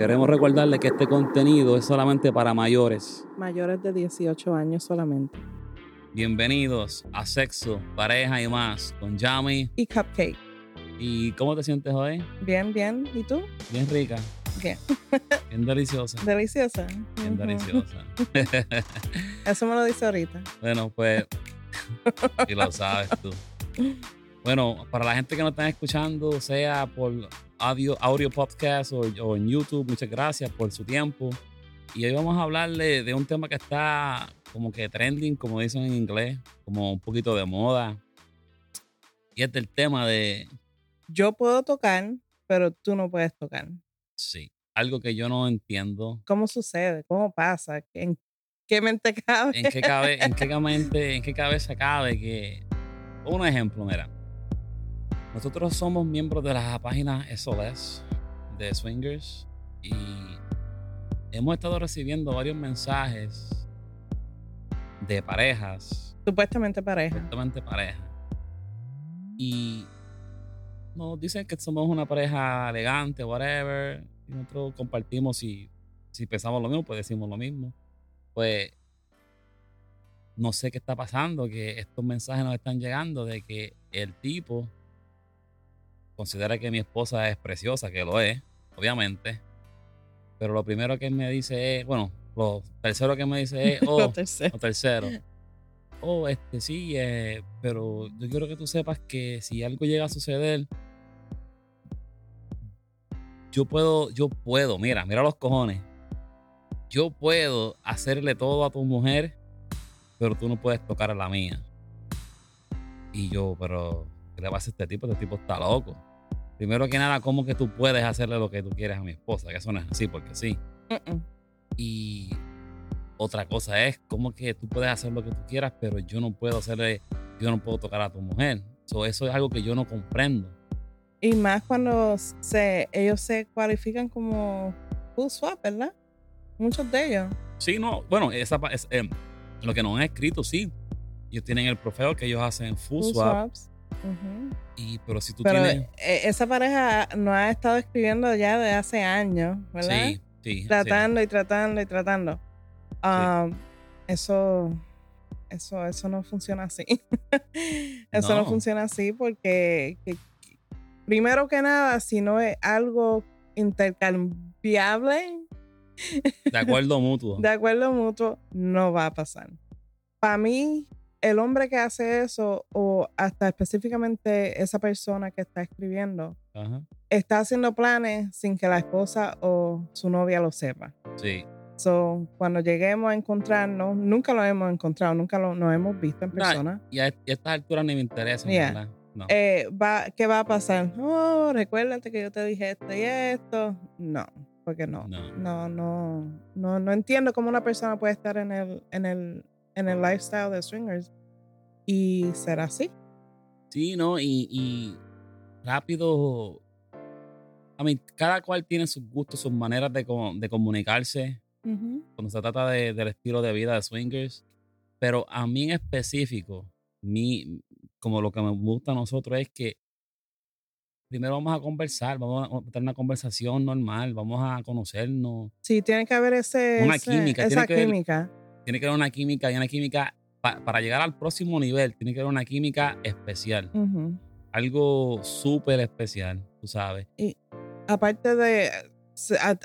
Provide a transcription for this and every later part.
Queremos recordarle que este contenido es solamente para mayores. Mayores de 18 años solamente. Bienvenidos a Sexo, Pareja y más con Yami. Y Cupcake. ¿Y cómo te sientes hoy? Bien, bien. ¿Y tú? Bien rica. Bien. Bien deliciosa. Deliciosa. Bien deliciosa. Eso me lo dice ahorita. bueno, pues, y lo sabes tú. Bueno, para la gente que nos están escuchando, sea por audio, audio podcast o, o en YouTube, muchas gracias por su tiempo. Y hoy vamos a hablarle de un tema que está como que trending, como dicen en inglés, como un poquito de moda. Y es del tema de, Yo puedo tocar, pero tú no puedes tocar. sí, algo que yo no entiendo. ¿Cómo sucede? ¿Cómo pasa? ¿En qué mente cabe? ¿En qué, cabe, en, qué mente, ¿En qué cabeza cabe que... Un ejemplo, mira. Nosotros somos miembros de la página SOS de Swingers y hemos estado recibiendo varios mensajes de parejas, Supuestamente pareja. justamente parejas. Y nos dicen que somos una pareja elegante, whatever. Y nosotros compartimos si, si pensamos lo mismo, pues decimos lo mismo. Pues no sé qué está pasando, que estos mensajes nos están llegando de que el tipo considera que mi esposa es preciosa, que lo es, obviamente. Pero lo primero que él me dice es, bueno, lo tercero que me dice es, oh, Lo tercero. o tercero. Oh, este sí, eh, pero yo quiero que tú sepas que si algo llega a suceder, yo puedo, yo puedo, mira, mira los cojones. Yo puedo hacerle todo a tu mujer, pero tú no puedes tocar a la mía. Y yo, pero, ¿qué le pasa a este tipo? Este tipo está loco. Primero que nada, ¿cómo que tú puedes hacerle lo que tú quieres a mi esposa? Que eso no es así, porque sí. Y otra cosa es como que tú puedes hacer lo que tú quieras, pero yo no puedo hacerle, yo no puedo tocar a tu mujer. So, eso es algo que yo no comprendo. Y más cuando se, ellos se cualifican como full swap, ¿verdad? Muchos de ellos. Sí, no, bueno, esa es, em, lo que nos han escrito, sí. Ellos tienen el profeo que ellos hacen full, Full swap. swaps. Y, pero si tú Pero tienes. eh, esa pareja nos ha estado escribiendo ya de hace años, ¿verdad? Sí, sí. sí. tratando y tratando y tratando. Um, Eso, eso, eso no funciona así. eso no. No. funciona así porque, que- primero que nada, si no es algo intercambiable, De acuerdo mutuo. de acuerdo mutuo, no va a pasar. Para mí, el hombre que hace eso, o hasta específicamente esa persona que está escribiendo, Ajá. está haciendo planes sin que la esposa o su novia lo sepa. Sí. So, cuando lleguemos a encontrarnos, nunca lo hemos encontrado, nunca lo, nos hemos visto en persona. Y a, y a estas alturas ni me interesa, Yeah. ¿verdad? No. Eh, va, ¿Qué va a pasar? Oh, recuérdate que yo te dije esto y esto. No, porque no. No. No, no, no, no entiendo cómo una persona puede estar en el, en el, en el lifestyle de swingers y ser así. Sí, ¿no? Y, y rápido. A mí, cada cual tiene sus gustos, sus maneras de, de comunicarse cuando se trata de- del estilo de vida de swingers. Pero a mí en específico, mi, como lo que me gusta a nosotros es que primero vamos a conversar, vamos a tener una conversación normal, vamos a conocernos. Sí, tiene que haber ese, Una ese- química, esa tiene que haber- química. Tiene que haber una química y una química pa- para llegar al próximo nivel, tiene que haber una química especial, algo súper especial, tú sabes. aparte de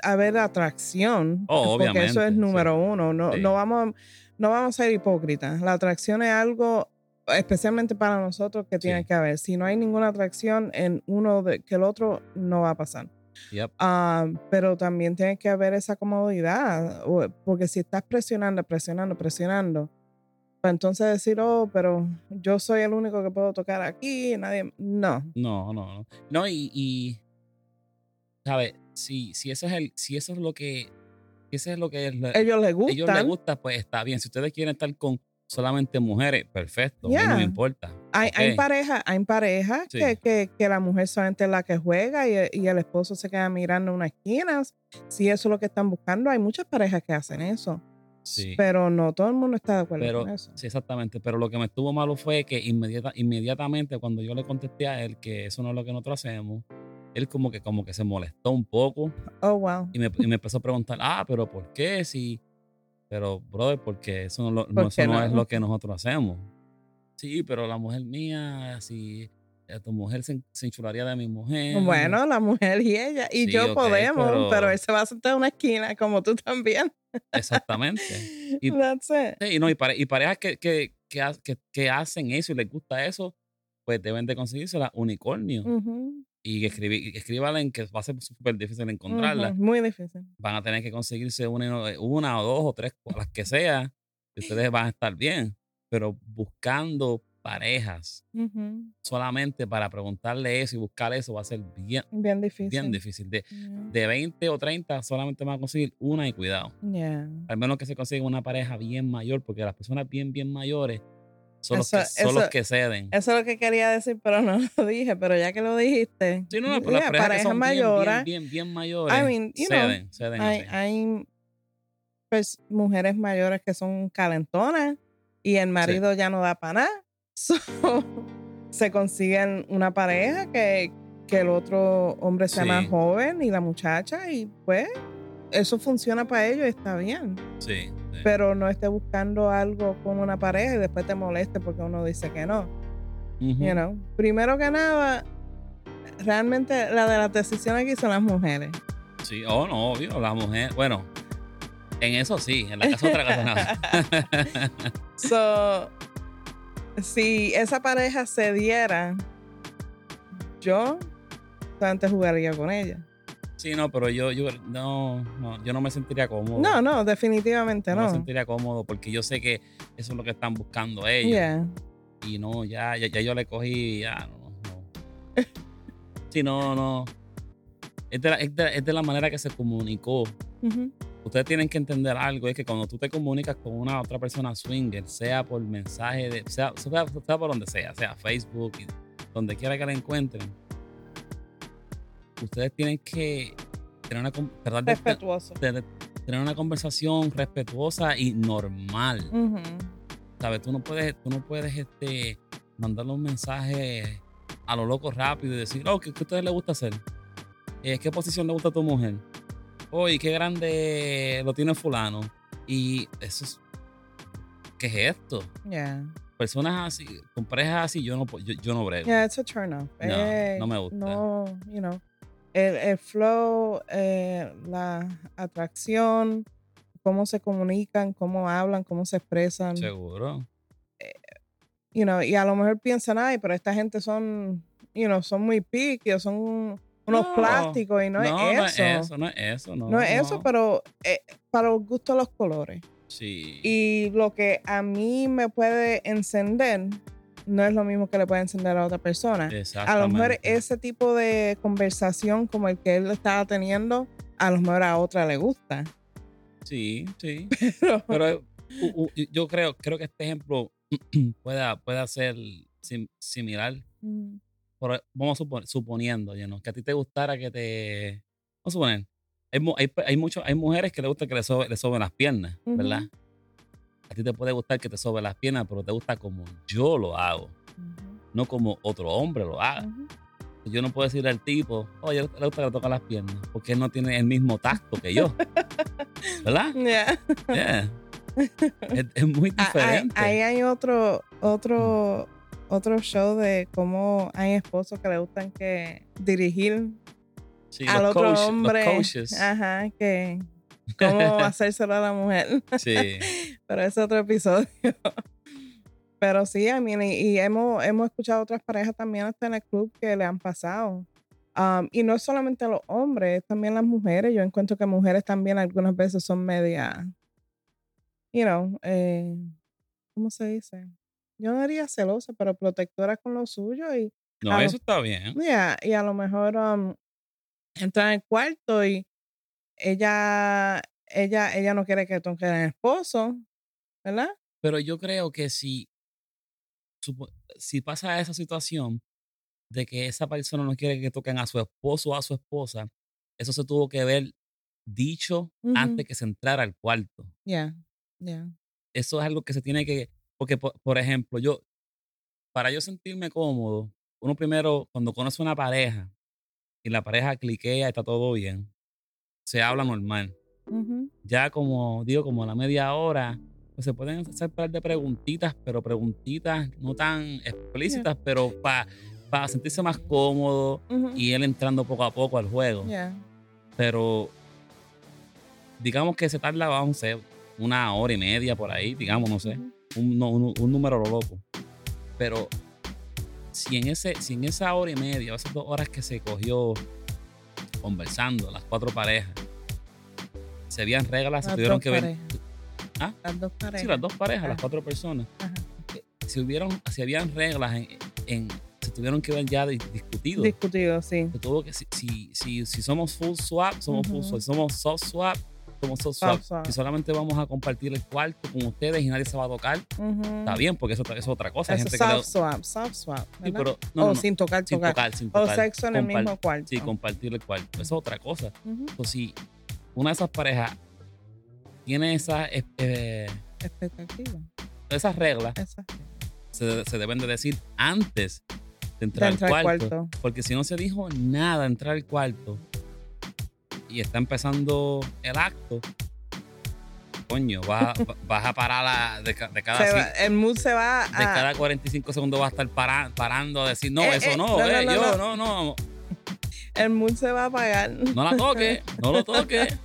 haber atracción, Oh, porque eso es sí. número uno, no, Sí. no, vamos, no vamos a ser hipócritas. La atracción es algo especialmente para nosotros que tiene Sí. que haber. Si no hay ninguna atracción en uno de, que el otro, no va a pasar. Yep. Ah, pero también tiene que haber esa comodidad, porque si estás presionando, presionando, presionando, pues entonces decir, oh, pero yo soy el único que puedo tocar aquí, nadie, no. No, no, no. No, y, y ¿sabes? Si, si ese es el, si eso es lo que, si ese es lo que la- Ellos les gustan. ellos les gusta, pues está bien. Si ustedes quieren estar con solamente mujeres, perfecto. A mí no Yeah. me importa. Hay, hay Ok. parejas hay parejas Sí. que, que, que la mujer solamente es la que juega y, y el esposo se queda mirando una esquina. Si eso es lo que están buscando, hay muchas parejas que hacen eso. Sí. Pero no todo el mundo está de acuerdo Pero, con eso. sí, exactamente. Pero lo que me estuvo malo fue que inmediata, inmediatamente cuando yo le contesté a él que eso no es lo que nosotros hacemos, él como que, como que se molestó un poco Oh, wow. y me, y me empezó a preguntar, ah, pero ¿por qué? Si, pero, brother, porque eso no, lo- no- ¿Por eso no no? es lo que nosotros hacemos. Sí, pero la mujer mía, si eh, tu mujer se, se enchularía de mi mujer. Bueno, la mujer y ella. Y Sí, yo podemos, pero... pero- él se va a sentar en una esquina, como tú también. Exactamente. Y- That's it. Sí, y, no, y, pare- y parejas que, que, que, ha- que- que hacen eso y les gusta eso, pues deben de conseguirse la unicornio. Ujú, Y que escribí, que escríbanla que va a ser súper difícil encontrarla. Muy difícil. Van a tener que conseguirse una, y una o dos o tres, las que sea, y ustedes van a estar bien. Pero buscando parejas solamente para preguntarle eso y buscar eso va a ser bien, Bien difícil. bien difícil. De, Yeah. de 20 o 30 solamente van a conseguir una y cuidado. Yeah. Al menos que se consiga una pareja bien mayor, porque las personas bien, bien mayores son, los, Eso- que, son los que ceden. Eso es lo que quería decir, pero no lo dije. Pero ya que lo dijiste. Sí, no, no, pero las parejas que son bien, mayores. bien, bien, bien mayores I mean, you know, ceden, ceden hay, hay pues, mujeres mayores que son calentonas y el marido ya no da para nada. So, se consiguen una pareja que, que el otro hombre sea más joven y la muchacha y pues eso funciona para ellos y está bien. Sí, sí. Pero no esté buscando algo con una pareja y después te moleste porque uno dice que no. You know, primero que nada, realmente la de las decisiones aquí son las mujeres. Sí, oh, no, obvio, la mujer, bueno, en eso sí, en la casa otra cosa nada. So, si esa pareja se diera, yo antes jugaría con ella. Sí, no, pero yo, yo, no, no, yo no me sentiría cómodo. No, no, definitivamente No me no. sentiría cómodo porque yo sé que eso es lo que están buscando ellos. Yeah. Y no, ya, ya, ya yo le cogí, ya, no, no. Sí, no, no. Es de, la, es, de, es de la manera que se comunicó. Ujú. Ustedes tienen que entender algo, es que cuando tú te comunicas con una otra persona swinger, sea por mensaje, de, sea, sea, sea por donde sea, sea Facebook, donde quiera que la encuentren, ustedes tienen que tener una, tratar de- Respetuoso. de- de tener una conversación respetuosa y normal. ¿Sabes? Tú no puedes, tú no puedes este, mandarle un mensaje a lo loco rápido y decir, oh, ¿qué, qué a ustedes les gusta hacer? ¿Qué posición le gusta a tu mujer? ¿Y qué grande lo tiene fulano? Y eso es... ¿Qué es esto? Yeah. Personas así, con parejas así, yo no, yo, yo no brego. Yeah, it's a turn off. No, Eh, no me gusta. No, you know. El, el flow, eh, la atracción, cómo se comunican, cómo hablan, cómo se expresan. Seguro. you know, y a lo mejor piensan, ay, pero esta gente son, you know, son muy picky o son unos No, plásticos y no, es no eso. es eso, no es eso. No, No es eso, no. pero eh, para los gustos los colores. Sí. Y lo que a mí me puede encender no es lo mismo que le puede encender a otra persona. A lo mejor ese tipo de conversación como el que él estaba teniendo, a lo mejor a otra le gusta. Sí, sí. Pero, u- yo creo, creo que este ejemplo pueda, pueda ser sim- similar. Mm, Por- vamos a supon- suponiendo, you know, que a ti te gustara que te. Vamos a suponer. Hay, hay, hay, mucho- hay mujeres que le gusta que le, sobe, le soben las piernas, ¿verdad? A ti te puede gustar que te soben las piernas, pero te gusta como yo lo hago, no como otro hombre lo haga. ujú. Yo no puedo decirle al tipo, oye, le gusta que le toque las piernas, porque él no tiene el mismo tacto que yo. ¿Verdad? Yeah. Yeah. es, es muy Ah, Ahí, diferente. ahí hay otro, otro, otro show de cómo hay esposos que le gustan que dirigir Sí, al los otro coach- hombre. Ajá, que cómo hacérselo a la mujer. Sí. Pero ese es otro episodio. Pero sí, I mean, y, y hemos, hemos escuchado otras parejas también hasta en el club que le han pasado. Um, y no es solamente los hombres, también las mujeres. Yo encuentro que mujeres también algunas veces son media, you know, eh, ¿cómo se dice? Yo no diría celosa, pero protectora con lo suyo y No, lo- eso está bien. Yeah, y a lo mejor um, entra en el cuarto y ella, ella, ella no quiere que toque al esposo, ¿verdad? Pero yo creo que si, si pasa esa situación de que esa persona no quiere que toquen a su esposo o a su esposa, eso se tuvo que ver dicho antes que se entrara al cuarto. Yeah, yeah. Eso es algo que se tiene que, porque por, por ejemplo, yo, para yo sentirme cómodo, uno primero, cuando conoce una pareja, y la pareja cliquea, está todo bien. Se habla normal. Ya como digo, como a la media hora, pues se pueden hacer par de preguntitas, pero preguntitas no tan explícitas, pero para sentirse más cómodo y él entrando poco a poco al juego. Yeah. Pero digamos que se tarda, vamos a una hora y media por ahí, digamos, no sé. Un, no- un- un número loco. Pero si en, ese, si en esa hora y media, esas dos horas que se cogió conversando, las cuatro parejas, se habían reglas, se tuvieron que ver. ¿Ah? Las dos parejas. Sí, las dos parejas, las cuatro personas. Ajá. Si, hubieron, si habían reglas en, en- se tuvieron que ver ya di- discutido. Discutido, sí. Se tuvo que, si, si, si, si somos full swap, somos full swap. Si somos soft swap, somos soft swap. Soft swap. Si solamente vamos a compartir el cuarto con ustedes y nadie se va a tocar, está bien, porque eso, eso es otra cosa. Eso gente es que soft swap, soft swap. pero no, o no, sin tocar, sin tocar. tocar, sin O tocar. sexo en el mismo cuarto. Sí, compartir el cuarto. Eso es otra cosa. Ujú. Entonces, si una de esas parejas tiene esas, eh, eh, Expectativa. esas reglas, Exacto. se, se deben de decir antes de De entrar, al cuarto. cuarto. Porque si no se dijo nada entrar al cuarto y está empezando el acto, coño, vas, a- vas a parar la- de, de cada, va- el mood se va a. de cada 45 segundos vas a estar para- parando a decir, no, Eh, eso eh, no, eh, no, yo, no. no, El mood se va a apagar. no la toques, no lo toques.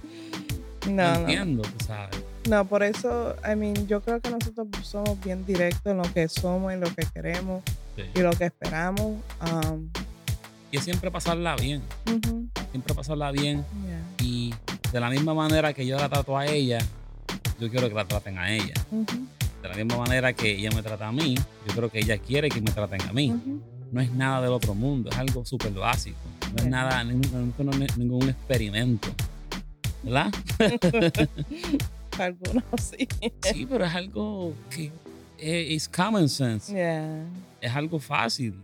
No, No, no. entiendo, tú sabes. No, por eso, I mean, yo creo que nosotros somos bien directos en lo que somos y lo que queremos Sí. y lo que esperamos. Um, Y es siempre pasarla bien, ujú, siempre pasarla bien. yeah, Y de la misma manera que yo la trato a ella, yo quiero que la traten a ella. De la misma manera que ella me trata a mí, yo creo que ella quiere que me traten a mí. No es nada del otro mundo, es algo súper básico. No es nada, ningún, es ningún experimento. ¿Verdad? Algunos sí. Sí, pero es algo que es es common sense. Yeah. Es algo fácil.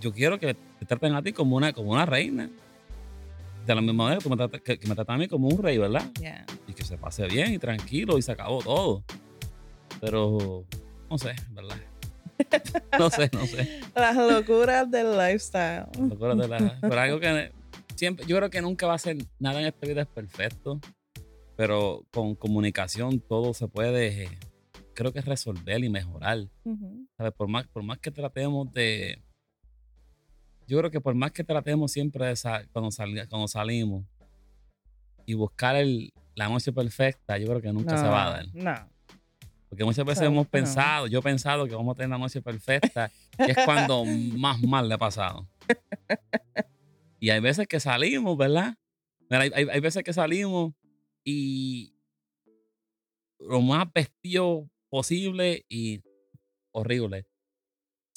Yo quiero que te traten a ti como una, como una reina. De la misma manera que, tú me tratas- que, que me tratan a mí como un rey, ¿verdad? Yeah. Y que se pase bien y tranquilo y se acabó todo. Pero, no sé, ¿verdad? No sé, no sé. Las locuras del lifestyle. Acuérdate la- pero algo que siempre, yo creo que nunca va a ser, nada en esta vida es perfecto, pero con comunicación todo se puede, creo que resolver y mejorar. ¿sabes? Por más, por más que tratemos de, yo creo que por más que tratemos siempre de sa- cuando, salga, cuando salimos y buscar el, la noche perfecta, yo creo que nunca se va a dar. No. Porque muchas veces hemos pensado, yo he pensado que vamos a tener la noche perfecta y es cuando más mal le ha pasado. Y hay veces que salimos, ¿verdad? Mira, hay, hay- hay veces que salimos y lo más vestido posible y horrible.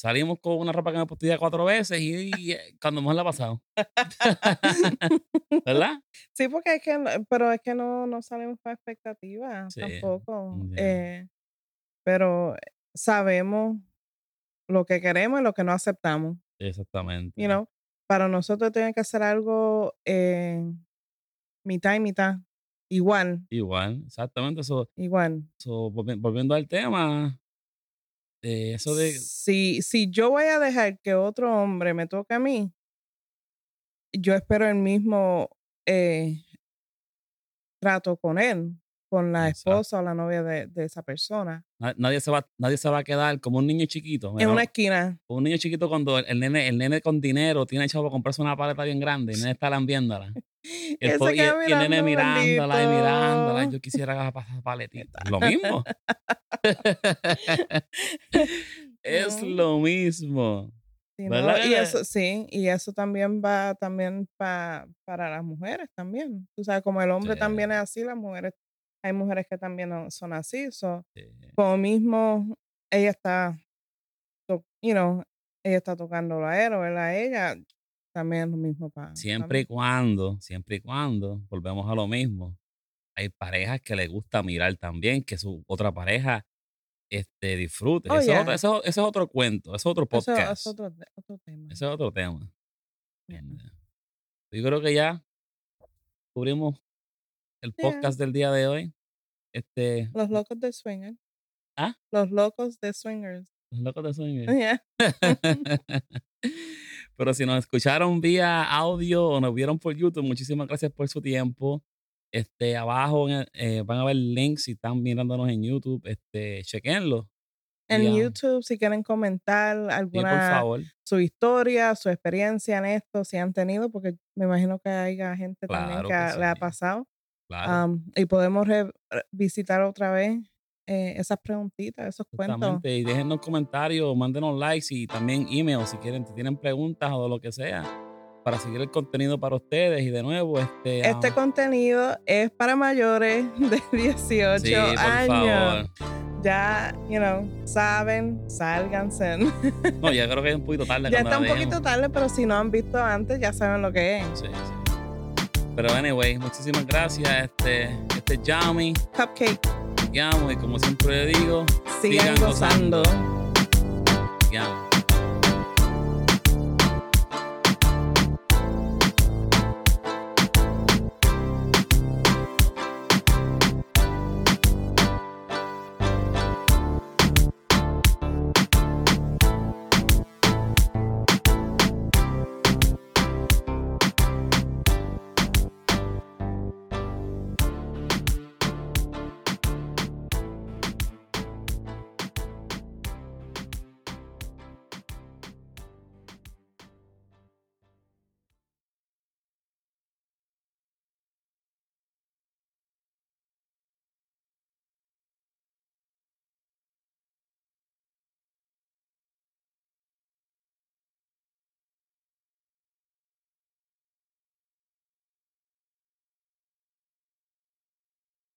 Salimos con una ropa que me ya cuatro veces y, y, eh, cuando mejor la ha pasado. ¿Verdad? Sí, porque es que, no- pero es que no, no salimos con expectativas Sí, tampoco. Eh, pero sabemos lo que queremos y lo que no aceptamos. Exactamente. You know, para nosotros tiene que hacer algo eh, mitad y mitad. Igual, Igual, exactamente. Eso, igual. So, volvi- volviendo al tema, eh, eso de. Si, si yo voy a dejar que otro hombre me toque a mí, yo espero el mismo eh, trato con él, con la Exacto. esposa o la novia de, de esa persona. na- Nadie se, va, nadie se va a quedar como un niño chiquito. En una esquina. Un niño chiquito cuando el, el nene, el nene con dinero tiene echado para comprarse una paleta bien grande y el nene está lambiéndola. Y el, y y el nene mirándola y mirándola. bendito. Yo quisiera pasar paletita. Lo mismo. es lo mismo. Sí, ¿no? ¿Verdad Y eso, sí, y eso también va también pa- para las mujeres también. Tú sabes, como el hombre Sí. también es así, las mujeres, hay mujeres que también son así. So, Eh, como mismo ella está, you know, ella está tocándolo a él o él a ella, también lo mismo para Siempre y cuando, siempre y cuando, volvemos a lo mismo. Hay parejas que les gusta mirar también, que su otra pareja este, disfrute. Oh, ese, yeah. es otro, es cuento, es otro Eso podcast. es otro, otro tema. Ese es otro tema. Yo creo que ya cubrimos el Yeah. podcast del día de hoy. Este, Los locos de swingers. ¿Ah? Los locos de swingers. los locos de. Yeah. Pero si nos escucharon vía audio o nos vieron por YouTube, muchísimas gracias por su tiempo. Este, abajo eh, van a ver links si están mirándonos en YouTube. Este, chequenlo. En YouTube, si quieren comentar alguna su historia, su experiencia en esto, si han tenido, porque me imagino que hay gente también que, le ha pasado. Claro. y podemos visitar otra vez eh, esas preguntitas, esos cuentos. Y déjenos comentarios, mándenos likes y también email si quieren, si tienen preguntas o lo que sea para seguir el contenido para ustedes. Y de nuevo, este. Este contenido es para mayores de 18 sí, por años. Favor. Ya, you know, saben, sálganse. no, ya creo que es un poquito tarde. ya está un poquito tarde, pero si no han visto antes, ya saben lo que es. Sí, sí. Pero anyway, muchísimas gracias. Este, este Yami. Cupcake. Y como siempre digo, sigan, gozando. gozando.